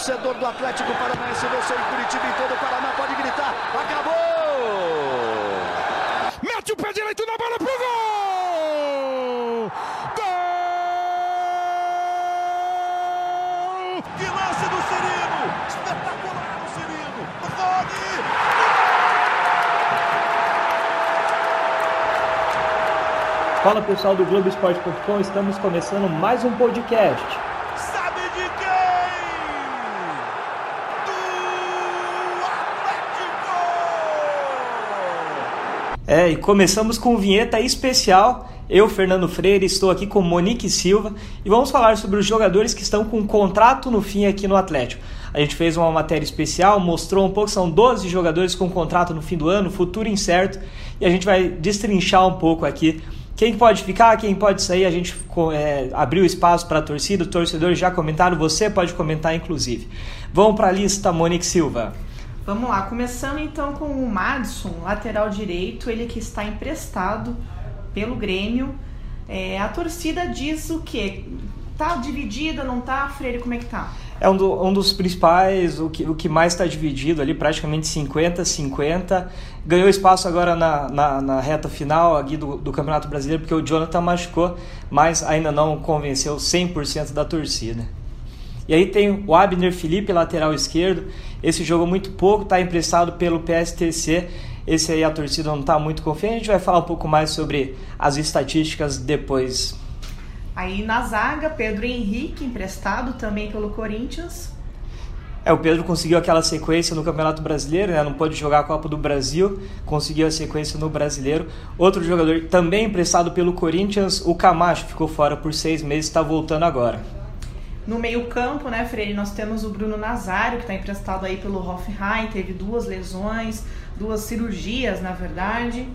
torcedor do Atlético Paranaense venceu em Curitiba em todo o Paraná. Pode gritar. Acabou! Mete o pé direito na bola pro gol! Gol! Que lance do Cirino! Espetacular o Cirino! Rony! Fala pessoal do Globoesporte.com, estamos começando mais um podcast. Sabe de quem? Do Atlético! É, e começamos com vinheta especial. Eu, Fernando Freire, estou aqui com Monique Silva e vamos falar sobre os jogadores que estão com contrato no fim aqui no Atlético. A gente fez uma matéria especial, mostrou um pouco, são 12 jogadores com contrato no fim do ano, futuro incerto, e a gente vai destrinchar um pouco aqui quem pode ficar, quem pode sair, a gente é, abriu espaço para a torcida, os torcedores já comentaram, você pode comentar inclusive. Vamos para a lista, Monique Silva. Vamos lá, começando então com o Madison, lateral direito, ele que está emprestado pelo Grêmio. É, a torcida diz o quê? Tá dividida, não tá? Freire, como é que tá? É um, do, um dos principais, o que, o que mais está dividido ali, praticamente 50-50. Ganhou espaço agora na, na, na reta final aqui do, do, Campeonato Brasileiro, porque o Jonathan machucou, mas ainda não convenceu 100% da torcida. E aí tem o Abner Felipe, lateral esquerdo. Esse jogou muito pouco, está emprestado pelo PSTC. Esse aí a torcida não está muito confiante. A gente vai falar um pouco mais sobre as estatísticas depois. Aí na zaga, Pedro Henrique, emprestado também pelo Corinthians. É, o Pedro conseguiu aquela sequência no Campeonato Brasileiro, né? não pôde jogar a Copa do Brasil, conseguiu a sequência no Brasileiro. Outro jogador também emprestado pelo Corinthians, o Camacho, ficou fora por seis meses, está voltando agora. No meio-campo, né, Freire, nós temos o Bruno Nazário, que está emprestado aí pelo Hoffenheim, teve duas lesões, duas cirurgias, na verdade.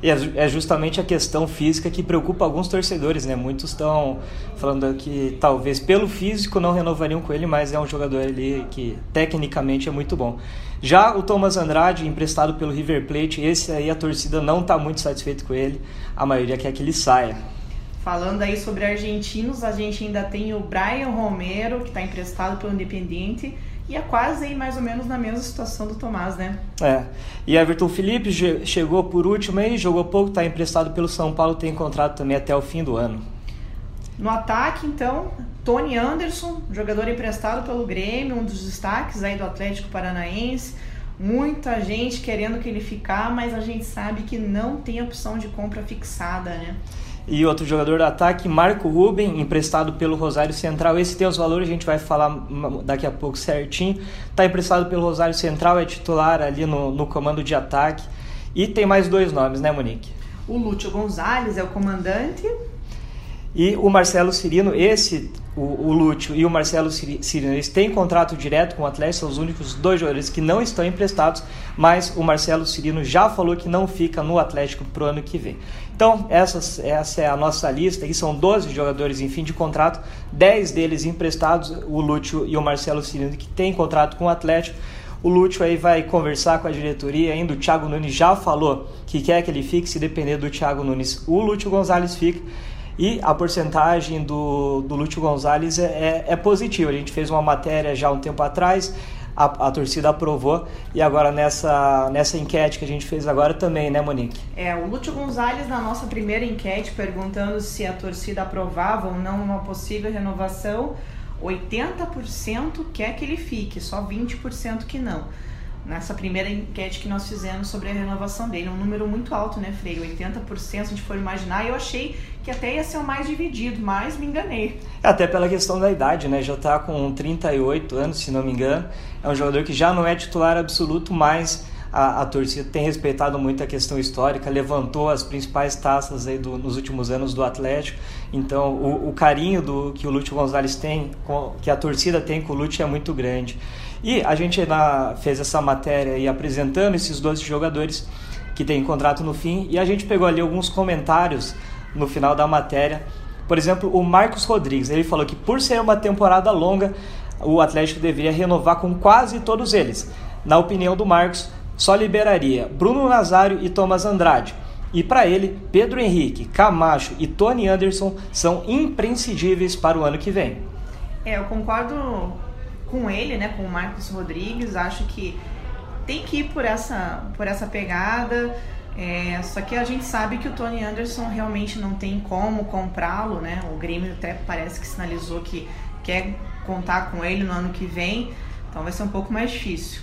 E é justamente a questão física que preocupa alguns torcedores, né? Muitos estão falando que talvez pelo físico não renovariam com ele, mas é um jogador ali que tecnicamente é muito bom. Já o Thomas Andrade, emprestado pelo River Plate, esse aí a torcida não está muito satisfeita com ele, a maioria quer que ele saia. Falando aí sobre argentinos, a gente ainda tem o Brian Romero, que está emprestado pelo Independiente, e é quase aí mais ou menos na mesma situação do Tomás, né? É. E Everton Felipe chegou por último aí, jogou pouco, está emprestado pelo São Paulo, tem contrato também até o fim do ano. No ataque, então, Tony Anderson, jogador emprestado pelo Grêmio, um dos destaques aí do Atlético Paranaense. Muita gente querendo que ele ficar, mas a gente sabe que não tem opção de compra fixada, né? E outro jogador do ataque, Marco Ruben, emprestado pelo Rosário Central. Esse tem os valores, a gente vai falar daqui a pouco certinho. Está emprestado pelo Rosário Central, é titular ali no, no comando de ataque. E tem mais dois nomes, né, Monique? O Lúcio Gonzalez é o comandante. E o Marcelo Cirino, esse, o, o Lúcio e o Marcelo Cirino, eles têm contrato direto com o Atlético, são os únicos dois jogadores que não estão emprestados, mas o Marcelo Cirino já falou que não fica no Atlético pro ano que vem. Então, essa, essa é a nossa lista, aqui são 12 jogadores em fim de contrato, 10 deles emprestados, o Lúcio e o Marcelo Cirino, que têm contrato com o Atlético. O Lúcio aí vai conversar com a diretoria ainda. O Thiago Nunes já falou que quer que ele fique, se depender do Thiago Nunes, o Lúcio Gonzalez fica. E a porcentagem do, do Lúcio Gonzalez é, é, é positiva. A gente fez uma matéria já um tempo atrás, a, a, torcida aprovou e agora nessa, nessa enquete que a gente fez agora também, né, Monique? É, o Lúcio Gonzalez, na nossa primeira enquete, perguntando se a torcida aprovava ou não uma possível renovação, 80% quer que ele fique, só 20% que não nessa primeira enquete que nós fizemos sobre a renovação dele. Um número muito alto, né, Freire? 80%, se a gente for imaginar. Eu achei que até ia ser o mais dividido, mas me enganei. Até pela questão da idade, né? Já está com 38 anos, se não me engano. É um jogador que já não é titular absoluto, mas a, a, torcida tem respeitado muito a questão histórica, levantou as principais taças aí do, nos últimos anos do Atlético. Então, o, o carinho do, que o Lúcio Gonzalez tem, com, que a torcida tem com o Lúcio é muito grande. E a gente na, fez essa matéria aí apresentando esses 12 jogadores que têm contrato no fim e a gente pegou ali alguns comentários no final da matéria. Por exemplo, o Marcos Rodrigues, ele falou que por ser uma temporada longa, o Atlético deveria renovar com quase todos eles. Na opinião do Marcos, só liberaria Bruno Nazário e Thomas Andrade. E para ele, Pedro Henrique, Camacho e Tony Anderson são imprescindíveis para o ano que vem. É, eu concordo com ele, né, com o Marcos Rodrigues. Acho que tem que ir por essa, por essa pegada. É, só que a gente sabe que o Tony Anderson realmente não tem como comprá-lo, né? O Grêmio até parece que sinalizou que quer contar com ele no ano que vem, então vai ser um pouco mais difícil.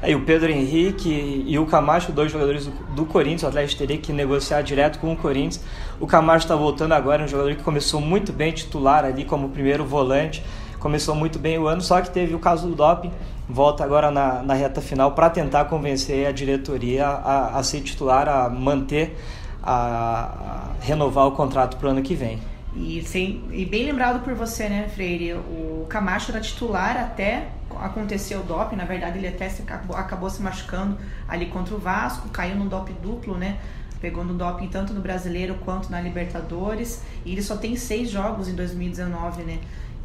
Aí o Pedro Henrique e o Camacho, dois jogadores do, do Corinthians, o Atlético teria que negociar direto com o Corinthians. O Camacho está voltando agora, é um jogador que começou muito bem titular ali como primeiro volante, começou muito bem o ano, só que teve o caso do doping, volta agora na, na reta final para tentar convencer a diretoria a, a ser titular, a manter, a, a renovar o contrato para o ano que vem. E, sem, e bem lembrado por você, né, Freire? O Camacho era titular até acontecer o doping. Na verdade, ele até se acabou, acabou, se machucando ali contra o Vasco, caiu no doping duplo, né? Pegou no doping tanto no Brasileiro quanto na Libertadores. E ele só tem seis jogos em 2019, né?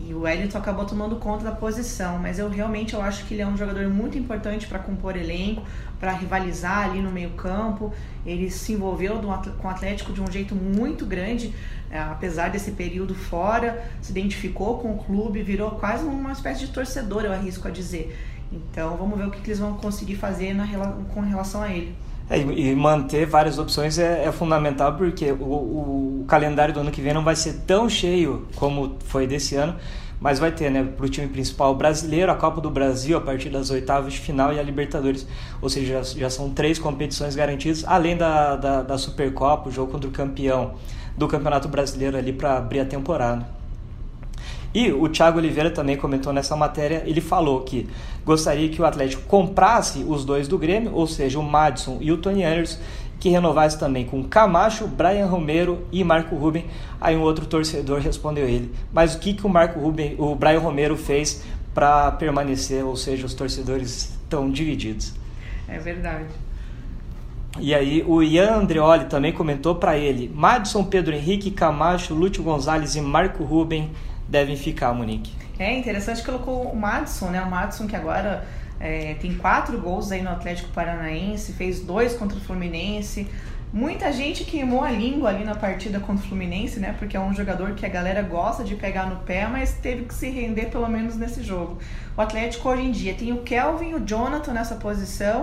E o Wellington acabou tomando conta da posição, mas eu realmente eu acho que ele é um jogador muito importante para compor elenco, para rivalizar ali no meio-campo. Ele se envolveu com o Atlético de um jeito muito grande, é, apesar desse período fora, se identificou com o clube, virou quase uma espécie de torcedor, eu arrisco a dizer. Então vamos ver o que, que eles vão conseguir fazer na, com relação a ele. É, e manter várias opções é, é fundamental porque o, o, calendário do ano que vem não vai ser tão cheio como foi desse ano, mas vai ter, né, para o time principal brasileiro, a Copa do Brasil a partir das oitavas de final e a Libertadores, ou seja, já, já são três competições garantidas, além da, da, da Supercopa, o jogo contra o campeão do Campeonato Brasileiro ali para abrir a temporada. E o Thiago Oliveira também comentou nessa matéria, ele falou que gostaria que o Atlético comprasse os dois do Grêmio, ou seja, o Madison e o Tony Anderson, que renovasse também com Camacho, Brian Romero e Marco Ruben. Aí um outro torcedor respondeu ele. Mas o que, que o Marco Ruben, o Brian Romero fez para permanecer, ou seja, os torcedores estão divididos. É verdade. E aí o Ian Andreoli também comentou para ele: Madison, Pedro Henrique, Camacho, Lúcio Gonzalez e Marco Ruben devem ficar, Monique. É interessante que colocou o Madison, né? O Madison que agora é, tem quatro gols aí no Atlético Paranaense, fez dois contra o Fluminense. Muita gente queimou a língua ali na partida contra o Fluminense, né? Porque é um jogador que a galera gosta de pegar no pé, mas teve que se render pelo menos nesse jogo. O Atlético hoje em dia tem o Kelvin e o Jonathan nessa posição.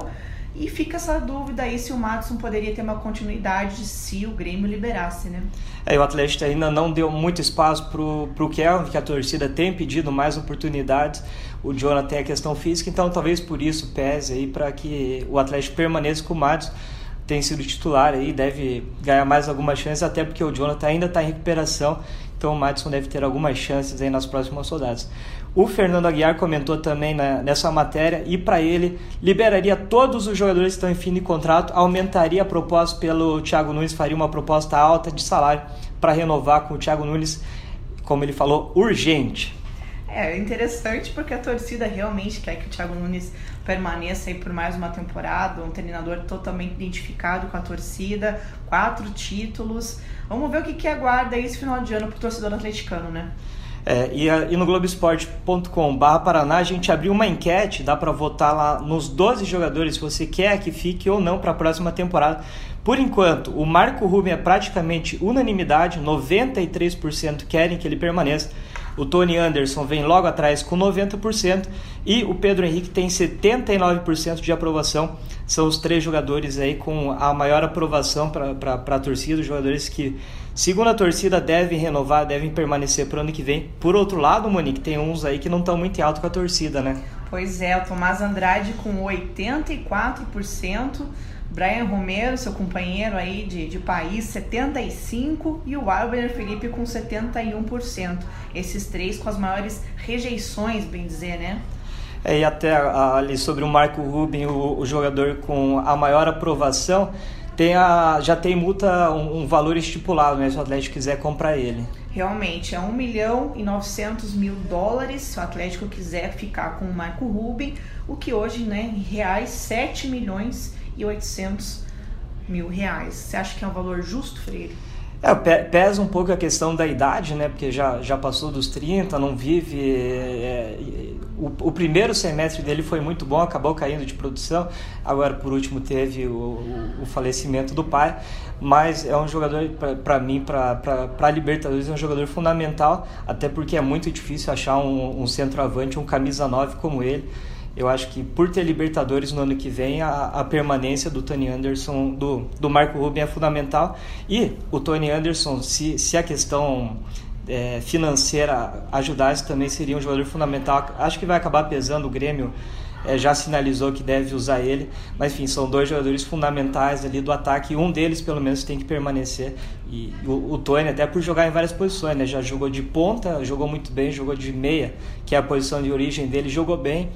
E fica essa dúvida aí se o Madison poderia ter uma continuidade se o Grêmio liberasse, né? É, o Atlético ainda não deu muito espaço pro, pro Kelvin, que a torcida tem pedido mais oportunidades. O Jonathan tem a questão física, então talvez por isso pese aí para que o Atlético permaneça com o Madison. Tem sido titular aí, deve ganhar mais algumas chances, até porque o Jonathan ainda está em recuperação, então o Madison deve ter algumas chances aí nas próximas rodadas. O Fernando Aguiar comentou também nessa matéria e para ele liberaria todos os jogadores que estão em fim de contrato, aumentaria a proposta pelo Thiago Nunes, faria uma proposta alta de salário para renovar com o Thiago Nunes, como ele falou, urgente. É interessante porque a torcida realmente quer que o Thiago Nunes permaneça aí por mais uma temporada, um treinador totalmente identificado com a torcida, quatro títulos. Vamos ver o que, que aguarda esse final de ano para o torcedor atleticano, né? É, e, e, no Globoesporte.com.br Paraná a gente abriu uma enquete, dá para votar lá nos 12 jogadores se você quer que fique ou não para a próxima temporada. Por enquanto, o Marco Ruben é praticamente unanimidade, 93% querem que ele permaneça. O Tony Anderson vem logo atrás com 90% e o Pedro Henrique tem 79% de aprovação. São os três jogadores aí com a maior aprovação para a torcida, os jogadores que Segundo a torcida, devem renovar, devem permanecer para o ano que vem. Por outro lado, Monique, tem uns aí que não estão muito alto com a torcida, né? Pois é, o Tomás Andrade com 84%, Brian Romero, seu companheiro aí de, de país, 75%, e o Albert Felipe com 71%. Esses três com as maiores rejeições, bem dizer, né? É, e até ali sobre o Marco Rubin, o, o jogador com a maior aprovação, tem a, já tem multa, um, um, valor estipulado, né? Se o Atlético quiser comprar ele. Realmente, é 1 milhão e 900 mil dólares se o Atlético quiser ficar com o Marco Ruben, o que hoje, né, em reais, 7 milhões e 800 mil reais. Você acha que é um valor justo, Freire? É, pesa um pouco a questão da idade, né? Porque já, já passou dos 30, não vive. É, o, o, primeiro semestre dele foi muito bom, acabou caindo de produção. Agora, por último, teve o, o, o falecimento do pai. Mas é um jogador, para mim, para a Libertadores, é um jogador fundamental, até porque é muito difícil achar um, um centroavante, um camisa 9 como ele. Eu acho que por ter Libertadores no ano que vem, a, a permanência do Tony Anderson, do, do Marco Rubio é fundamental. E o Tony Anderson, se, se a questão é, financeira ajudasse, também seria um jogador fundamental. Acho que vai acabar pesando o Grêmio. É, já sinalizou que deve usar ele, mas enfim, são dois jogadores fundamentais ali do ataque, um deles pelo menos tem que permanecer. E o, o Tony, até por jogar em várias posições, né? já jogou de ponta, jogou muito bem, jogou de meia, que é a posição de origem dele, jogou bem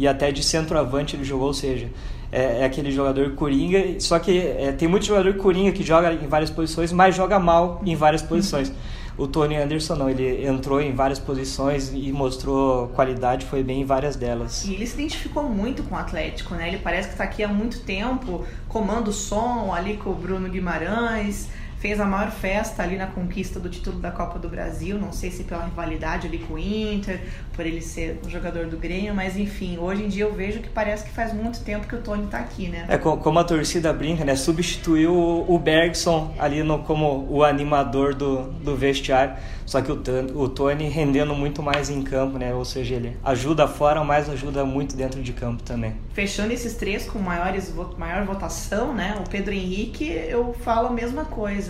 e até de centroavante ele jogou, ou seja, é, é aquele jogador coringa, só que é, tem muito jogador coringa que joga em várias posições, mas joga mal em várias posições. O Tony Anderson não, ele entrou em várias posições e mostrou qualidade, foi bem em várias delas. E ele se identificou muito com o Atlético, né? Ele parece que está aqui há muito tempo, comando o som ali com o Bruno Guimarães fez a maior festa ali na conquista do título da Copa do Brasil. Não sei se pela rivalidade ali com o Inter, por ele ser um jogador do Grêmio, mas enfim, hoje em dia eu vejo que parece que faz muito tempo que o Tony tá aqui, né? É como a torcida brinca, né? Substituiu o Bergson ali no, como o animador do, do vestiário. Só que o, o Tony rendendo muito mais em campo, né? Ou seja, ele ajuda fora, mas ajuda muito dentro de campo também. Fechando esses três com maiores, maior votação, né? O Pedro Henrique, eu falo a mesma coisa.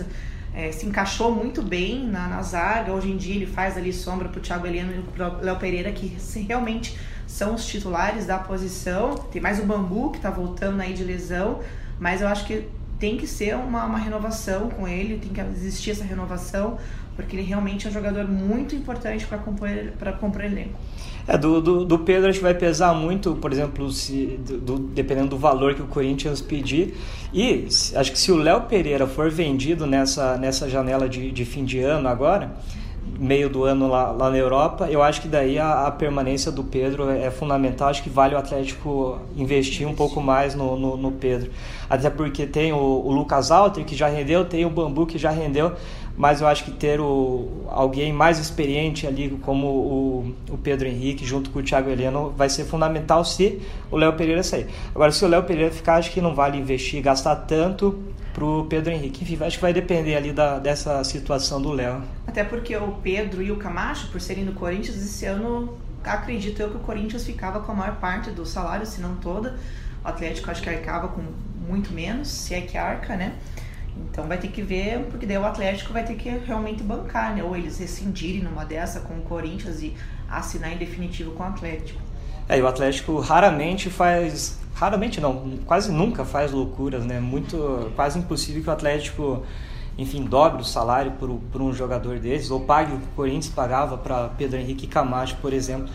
É, se encaixou muito bem na, na, zaga. Hoje em dia ele faz ali sombra para o Thiago Heleno e para o Léo Pereira, que realmente são os titulares da posição. Tem mais o Bambu, que está voltando aí de lesão, mas eu acho que tem que ser uma, uma renovação com ele, tem que existir essa renovação porque ele realmente é um jogador muito importante para compor, para compor elenco. É, do, do, do, Pedro acho que vai pesar muito, por exemplo, se, do, dependendo do valor que o Corinthians pedir. E acho que se o Léo Pereira for vendido nessa, nessa janela de, de fim de ano agora, meio do ano lá, lá na Europa, eu acho que daí a, a, permanência do Pedro é fundamental. Acho que vale o Atlético investir um pouco mais no, no, no Pedro. Até porque tem o, o Lucas Alter, que já rendeu, tem o Bambu, que já rendeu mas eu acho que ter o, alguém mais experiente ali, como o, o Pedro Henrique, junto com o Thiago Heleno, vai ser fundamental se o Léo Pereira sair. Agora, se o Léo Pereira ficar, acho que não vale investir gastar tanto para o Pedro Henrique. Enfim, acho que vai depender ali da, dessa situação do Léo. Até porque o Pedro e o Camacho, por serem do Corinthians, esse ano acredito eu que o Corinthians ficava com a maior parte do salário, se não toda. O Atlético acho que arcava com muito menos, se é que arca, né? Então vai ter que ver, porque daí o Atlético vai ter que realmente bancar, né? Ou eles rescindirem numa dessa com o Corinthians e assinar em definitivo com o Atlético. É, e o Atlético raramente faz. Raramente não, quase nunca faz loucuras, né? Muito. quase impossível que o Atlético, enfim, dobre o salário por, por um jogador desses, ou pague o que o Corinthians pagava para Pedro Henrique Camacho, por exemplo.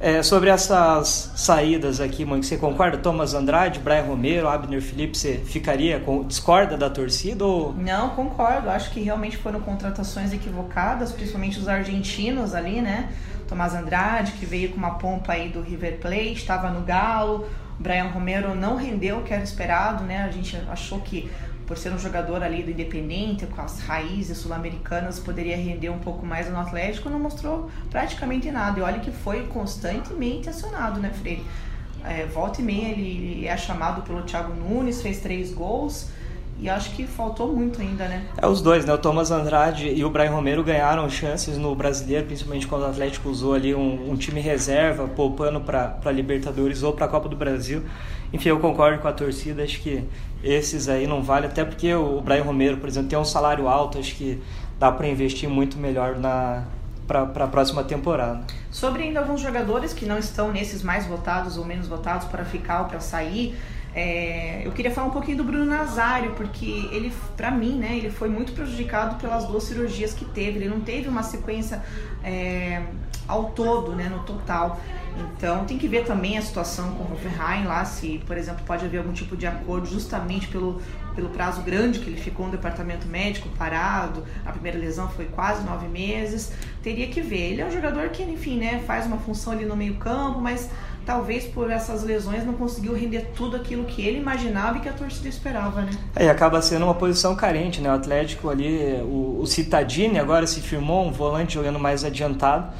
É, sobre essas saídas aqui, mãe, você concorda? Thomas Andrade, Brian Romero, Abner Felipe, você ficaria com discorda da torcida ou Não, concordo. Acho que realmente foram contratações equivocadas, principalmente os argentinos ali, né? Thomas Andrade, que veio com uma pompa aí do River Plate, estava no Galo. Brian Romero não rendeu o que era esperado, né? A gente achou que por ser um jogador ali do Independente, com as raízes sul-americanas, poderia render um pouco mais no Atlético, não mostrou praticamente nada. E olha que foi constantemente acionado, né, Freire? É, volta e meia ele é chamado pelo Thiago Nunes, fez três gols. E acho que faltou muito ainda, né? É os dois, né? O Thomas Andrade e o Brian Romero ganharam chances no brasileiro, principalmente quando o Atlético usou ali um, um time reserva, poupando para Libertadores ou para a Copa do Brasil. Enfim, eu concordo com a torcida, acho que esses aí não vale, até porque o Brian Romero, por exemplo, tem um salário alto, acho que dá para investir muito melhor na para a próxima temporada. Sobre ainda alguns jogadores que não estão nesses mais votados ou menos votados para ficar ou para sair, é, eu queria falar um pouquinho do Bruno Nazário, porque ele, para mim, né, ele foi muito prejudicado pelas duas cirurgias que teve. Ele não teve uma sequência é, ao todo, né, no total. Então tem que ver também a situação com o Hoffenheim lá, se, por exemplo, pode haver algum tipo de acordo justamente pelo, pelo prazo grande que ele ficou no departamento médico parado. A primeira lesão foi quase nove meses. Teria que ver. Ele é um jogador que, enfim, né, faz uma função ali no meio campo, mas talvez por essas lesões não conseguiu render tudo aquilo que ele imaginava e que a torcida esperava, né? É, e acaba sendo uma posição carente, né? O Atlético ali, o, o Citadini agora se firmou um volante jogando mais adiantado,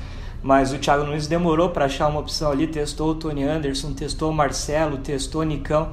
mas o Thiago Nunes demorou para achar uma opção ali, testou o Tony Anderson, testou o Marcelo, testou o Nicão.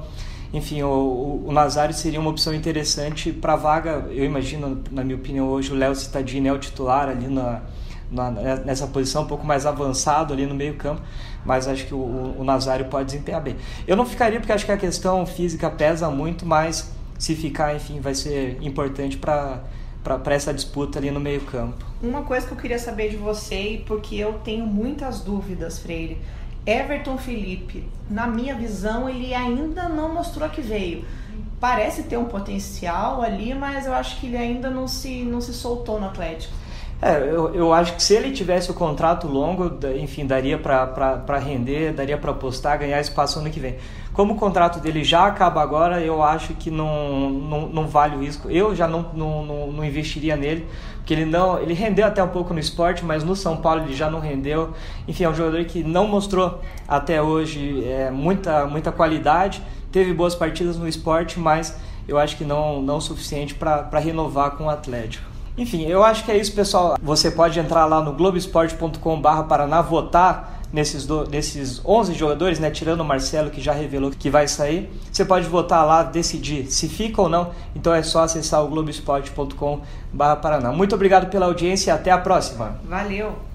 Enfim, o, o Nazário seria uma opção interessante para vaga. Eu imagino, na minha opinião, hoje o Léo Citadini é o titular ali na, na, nessa posição, um pouco mais avançado ali no meio-campo, mas acho que o, o Nazário pode desempenhar bem. Eu não ficaria porque acho que a questão física pesa muito, mas se ficar, enfim, vai ser importante para para essa disputa ali no meio-campo. Uma coisa que eu queria saber de você, porque eu tenho muitas dúvidas, Freire. Everton Felipe, na minha visão, ele ainda não mostrou que veio. Parece ter um potencial ali, mas eu acho que ele ainda não se, não se soltou no Atlético. É, eu, eu acho que se ele tivesse o contrato longo, enfim, daria para render, daria para apostar, ganhar espaço ano que vem. Como o contrato dele já acaba agora, eu acho que não, não, não vale o risco. Eu já não, não, não, não investiria nele, porque ele não ele rendeu até um pouco no esporte, mas no São Paulo ele já não rendeu. Enfim, é um jogador que não mostrou até hoje é, muita, muita qualidade, teve boas partidas no esporte, mas eu acho que não, não o suficiente para renovar com o Atlético. Enfim, eu acho que é isso, pessoal. Você pode entrar lá no globesport.com.br Paraná votar nesses, do, nesses 11 jogadores, né, tirando o Marcelo, que já revelou que vai sair. Você pode votar lá, decidir se fica ou não. Então é só acessar o globesport.com.br Paraná. Muito obrigado pela audiência e até a próxima. Valeu!